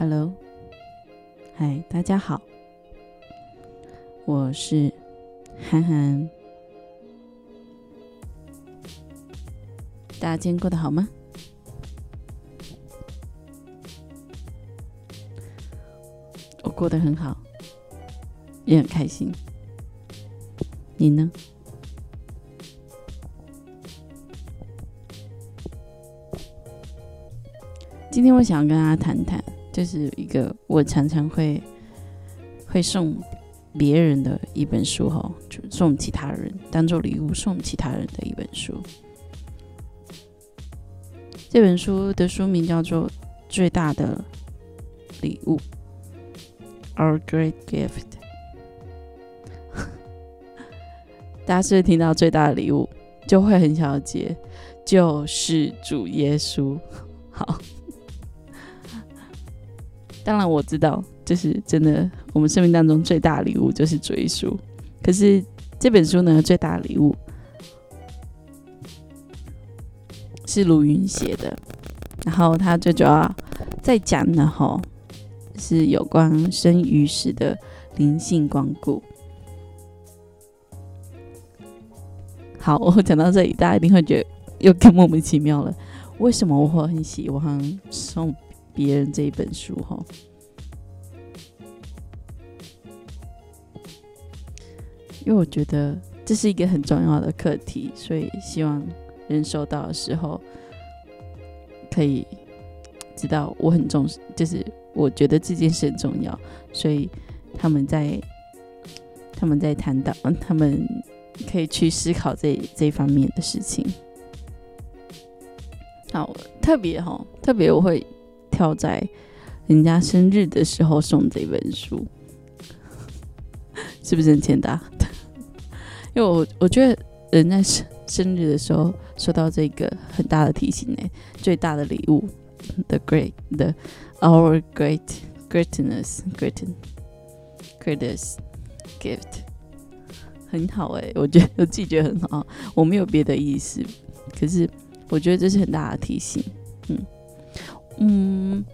Hello，嗨，大家好，我是涵涵。大家今天过得好吗？我过得很好，也很开心。你呢？今天我想跟大家谈谈，就是一个我常常会会送别人的一本书哈，就送其他人当做礼物送其他人的一本书。这本书的书名叫做《最大的礼物》，Our Great Gift。大家是不是听到最大的礼物就会很想要接，就是主耶稣。好，当然我知道，就是真的，我们生命当中最大的礼物就是主耶稣。可是这本书呢，最大的礼物。是卢云写的，然后他最主要在讲的哈，是有关生与死的灵性光顾。好，我讲到这里，大家一定会觉得又更莫名其妙了。为什么我会很喜欢送别人这一本书？哈，因为我觉得这是一个很重要的课题，所以希望。人收到的时候，可以知道我很重视，就是我觉得这件事很重要，所以他们在他们在谈到，他们可以去思考这这方面的事情。好，特别哈，特别我会跳在人家生日的时候送这本书，是不是很简单？因为我我觉得人在生生日的时候。收到这个很大的提醒呢，最大的礼物，the great the our great greatness great greatest gift，很好哎，我觉得我自己觉得很好，我没有别的意思，可是我觉得这是很大的提醒，嗯，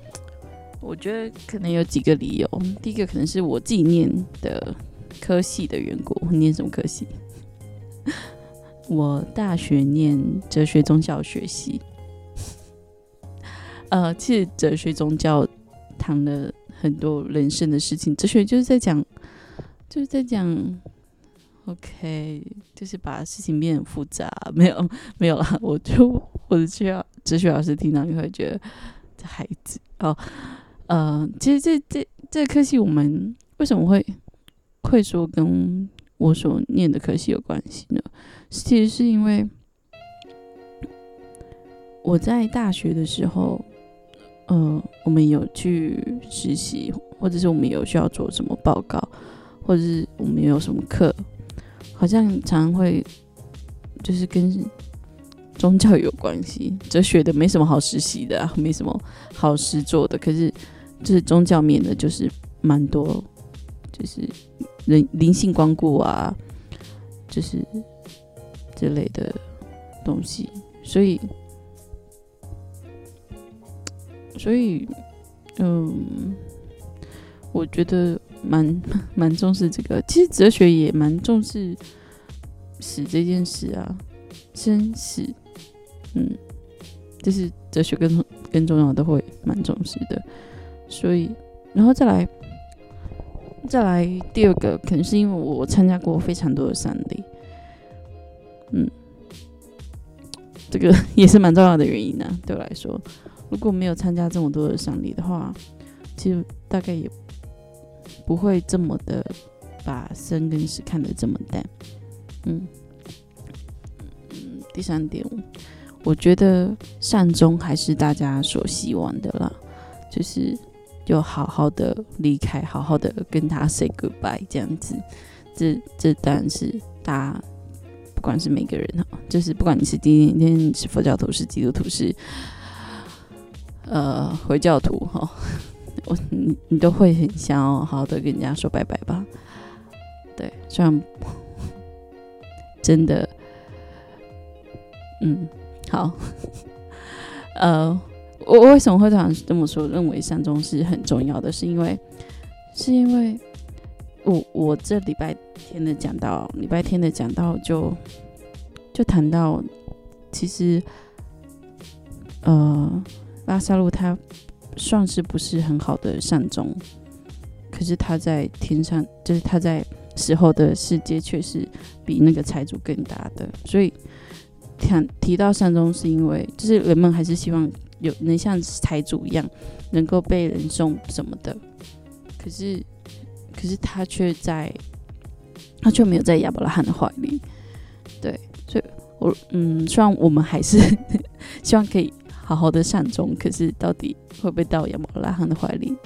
我觉得可能有几个理由，第一个可能是我自己念的科系的缘故，念什么科系？我大学念哲学宗教学系，呃，其实哲学宗教谈了很多人生的事情，哲学就是在讲，就是在讲，OK，就是把事情变得复杂，没有没有啦，我就我的学哲学老师听到你会觉得这孩子哦，呃，其实这这这科系我们为什么会会说跟我所念的科系有关系呢？其实是因为我在大学的时候，嗯，我们有去实习，或者是我们有需要做什么报告，或者是我们有什么课，好像常会就是跟宗教有关系。哲学的没什么好实习的，没什么好实做的，可是就是宗教面的，就是蛮多，就是人灵性光顾啊，就是。之类的东西，所以，所以，嗯，我觉得蛮 蛮重视这个。其实哲学也蛮重视死这件事啊，生死，嗯，就是哲学跟更重要都会蛮重视的。所以，然后再来，再来第二个，可能是因为我参加过非常多的丧礼。嗯，这个也是蛮重要的原因呢。对我来说，如果没有参加这么多的丧礼的话，其实大概也不会这么的把生跟死看得这么淡。嗯嗯，第三点，我觉得善终还是大家所希望的啦，就是就好好的离开，好好的跟他 say goodbye 这样子。这这当然是大家。不管是每个人哈，就是不管你是今天是佛教徒，是基督徒，是呃回教徒哈，我你你都会很想要好好的跟人家说拜拜吧？对，虽然 真的，嗯，好，呃，我为什么会这样这么说？认为善终是很重要的，是因为是因为我我这礼拜天的讲到礼拜天的讲到就就谈到，其实呃拉萨路他算是不是很好的善终，可是他在天上，就是他在死后的世界却是比那个财主更大的，所以提提到善终是因为就是人们还是希望。有能像财主一样，能够被人送什么的，可是，可是他却在，他却没有在亚伯拉罕的怀里。对，所以，我嗯，虽然我们还是 希望可以好好的善终，可是到底会不会到亚伯拉罕的怀里，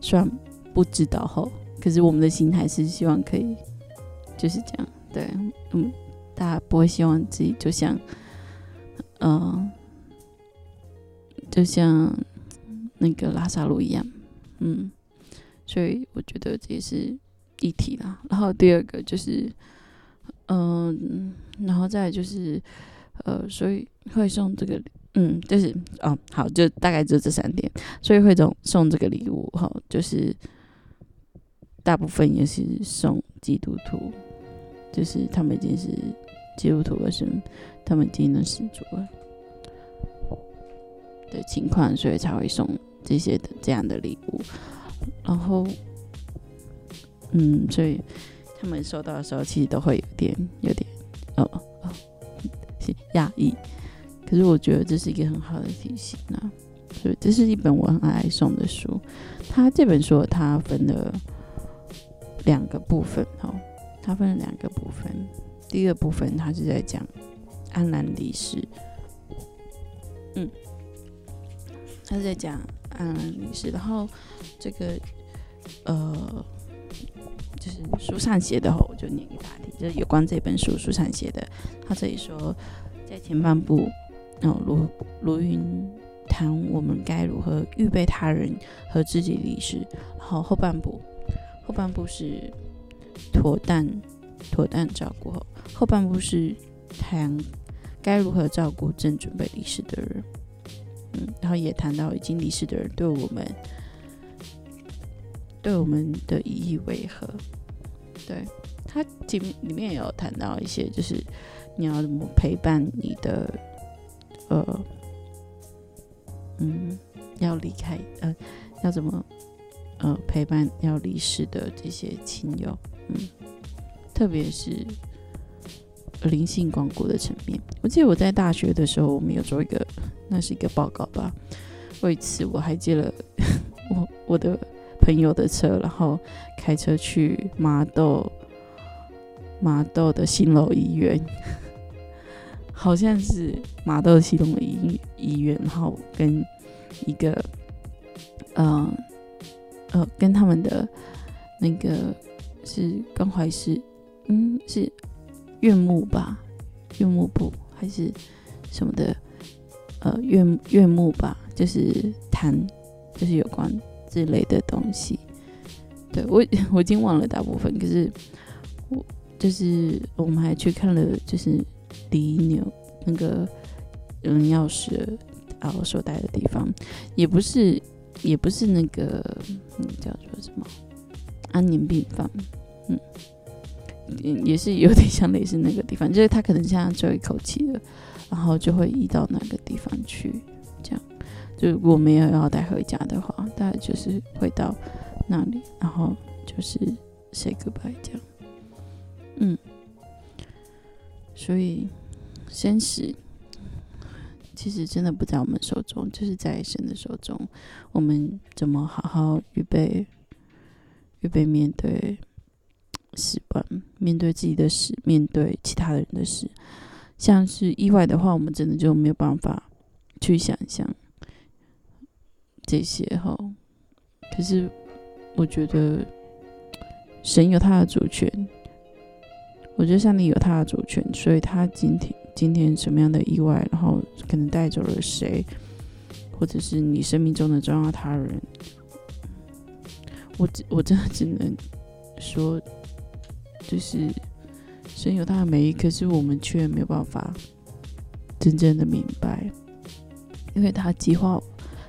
虽然不知道哈，可是我们的心还是希望可以，就是这样。对，嗯，大家不会希望自己就像，嗯。就像那个拉萨路一样，嗯，所以我觉得这也是一体啦。然后第二个就是，嗯，然后再就是，呃，所以会送这个，嗯，就是哦，好，就大概就这三点。所以会送送这个礼物，哈，就是大部分也是送基督徒，就是他们已经是基督徒了，是他们已经能死主了。的情况，所以才会送这些的这样的礼物。然后，嗯，所以他们收到的时候，其实都会有点有点呃呃压抑。可是我觉得这是一个很好的提醒啊。所以这是一本我很爱送的书。它这本书它分了两个部分哈，它分了两个部分。第一个部分他是在讲安然离世，嗯。他是在讲安然离世，然后这个呃，就是书上写的话，我就念给大家听，就是有关这本书书上写的。他这里说，在前半部，哦，卢卢云谈我们该如何预备他人和自己离世，然后后半部，后半部是妥当妥当照顾后，后半部是谈该如何照顾正准备离世的人。嗯，然后也谈到已经离世的人对我们，对我们的意义为何？对他里面里面有谈到一些，就是你要怎么陪伴你的，呃，嗯，要离开，呃，要怎么，呃，陪伴要离世的这些亲友，嗯，特别是。灵性光顾的层面，我记得我在大学的时候，我们有做一个，那是一个报告吧。为此，我还借了 我我的朋友的车，然后开车去麻豆麻豆的新楼医院，好像是麻豆系统的医医院，然后跟一个，嗯呃，跟他们的那个是关怀是，嗯是。院牧吧，院牧部还是什么的，呃，院院牧吧，就是谈，就是有关这类的东西。对我 我已经忘了大部分，可是我就是我们还去看了，就是离牛那个人钥匙啊我所待的地方，也不是也不是那个嗯叫做什么安宁病房，嗯。也是有点像类似那个地方，就是他可能现在最后一口气了，然后就会移到那个地方去，这样。就如果没有要带回家的话，大概就是会到那里，然后就是 say goodbye 这样。嗯，所以生死其实真的不在我们手中，就是在神的手中。我们怎么好好预备，预备面对。习惯面对自己的事，面对其他人的事，像是意外的话，我们真的就没有办法去想象这些哈。可是我觉得神有他的主权，我觉得上帝有他的主权，所以他今天今天什么样的意外，然后可能带走了谁，或者是你生命中的重要他人，我只我真的只能说。就是神有他的美意，可是我们却没有办法真正的明白，因为他计划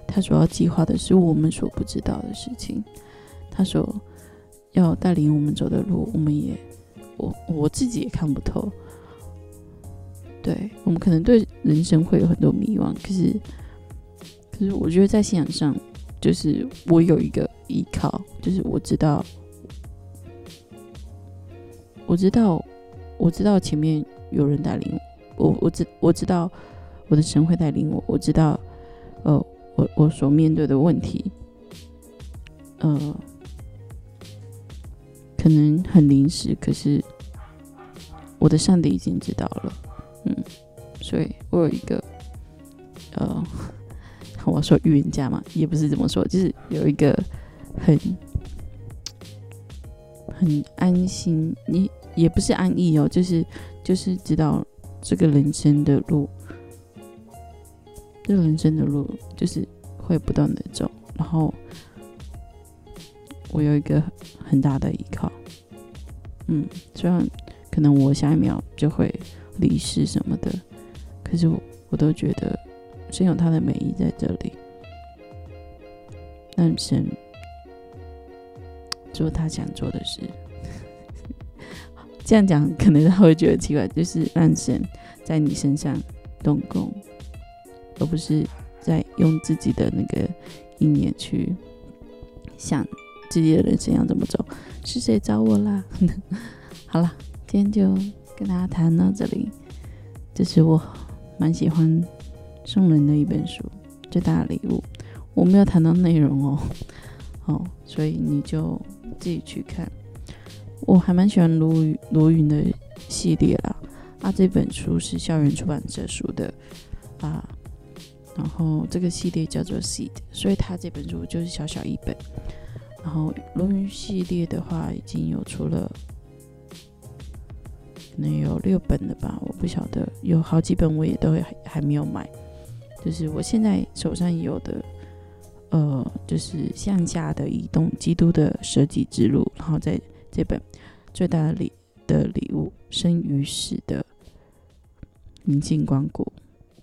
他所要计划的是我们所不知道的事情，他所要带领我们走的路，我们也我我自己也看不透。对我们可能对人生会有很多迷惘，可是可是我觉得在信仰上，就是我有一个依靠，就是我知道，我知道，我知道前面有人带领我，我知我知道我的神会带领我，我知道，呃。我我所面对的问题，呃，可能很临时，可是我的上帝已经知道了，嗯，所以我有一个，呃，我说预言家嘛，也不是这么说，就是有一个很很安心，你也不是安逸哦，就是就是知道这个人生的路。这个人生的路就是会不断的走，然后我有一个很大的依靠，嗯，虽然可能我下一秒就会离世什么的，可是我我都觉得神有他的美意在这里，让神做他想做的事。这样讲可能他会觉得奇怪，就是让神在你身上动工。而不是在用自己的那个意念去想自己的人生要怎么走，是谁找我啦？好了，今天就跟大家谈到这里。这是我蛮喜欢送人的一本书，最大的礼物。我没有谈到内容哦，哦，所以你就自己去看。我还蛮喜欢罗罗云的系列啦，啊，这本书是校园出版社出的啊。然后这个系列叫做《Seed》，所以它这本书就是小小一本。然后罗云系列的话，已经有出了，可能有六本了吧，我不晓得。有好几本我也都还还没有买。就是我现在手上有的，呃，就是向下的移动，基督的舍己之路。然后在这本最大的礼的礼物，生于死的宁静光谷。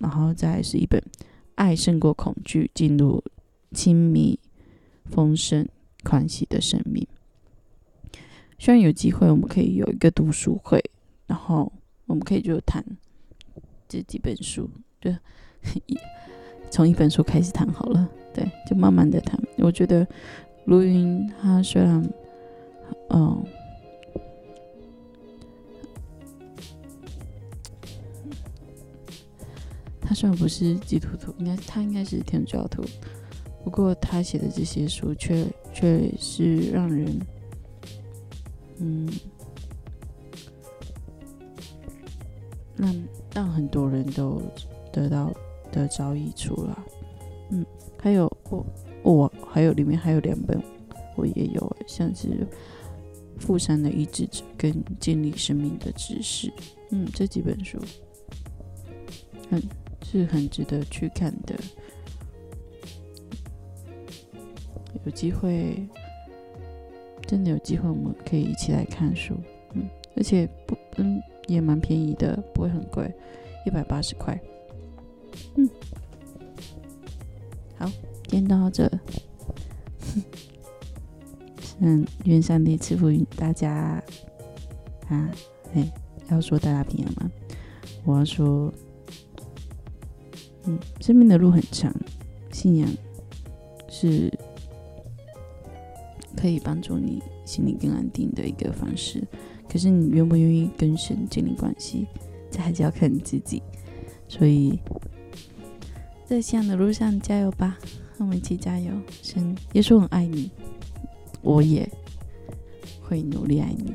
然后再是一本。爱胜过恐惧，进入亲密、丰盛、宽喜的生命。希望有机会，我们可以有一个读书会，然后我们可以就谈这几本书，就 从一本书开始谈好了。对，就慢慢的谈。我觉得卢云他虽然，嗯。他虽然不是基督徒，应该他应该是天主教徒，不过他写的这些书却却是让人，嗯，让让很多人都得到得着益处了。嗯，还有我我还有里面还有两本我也有，像是《富山的医治者》跟《建立生命的知识》。嗯，这几本书，嗯。是很值得去看的，有机会，真的有机会，我们可以一起来看书，嗯，而且不，嗯，也蛮便宜的，不会很贵，一百八十块，嗯，好，今天到这，嗯，愿上帝赐福于大家，啊，哎，要说大家平安吗？我要说。嗯，生命的路很长，信仰是可以帮助你心里更安定的一个方式。可是你愿不愿意跟神建立关系，这还是要看你自己。所以在信仰的路上加油吧，我们一起加油。神耶稣很爱你，我也会努力爱你。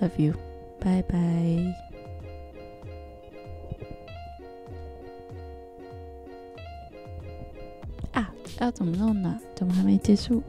Love you，拜拜啊。要怎么弄呢？怎么还没结束？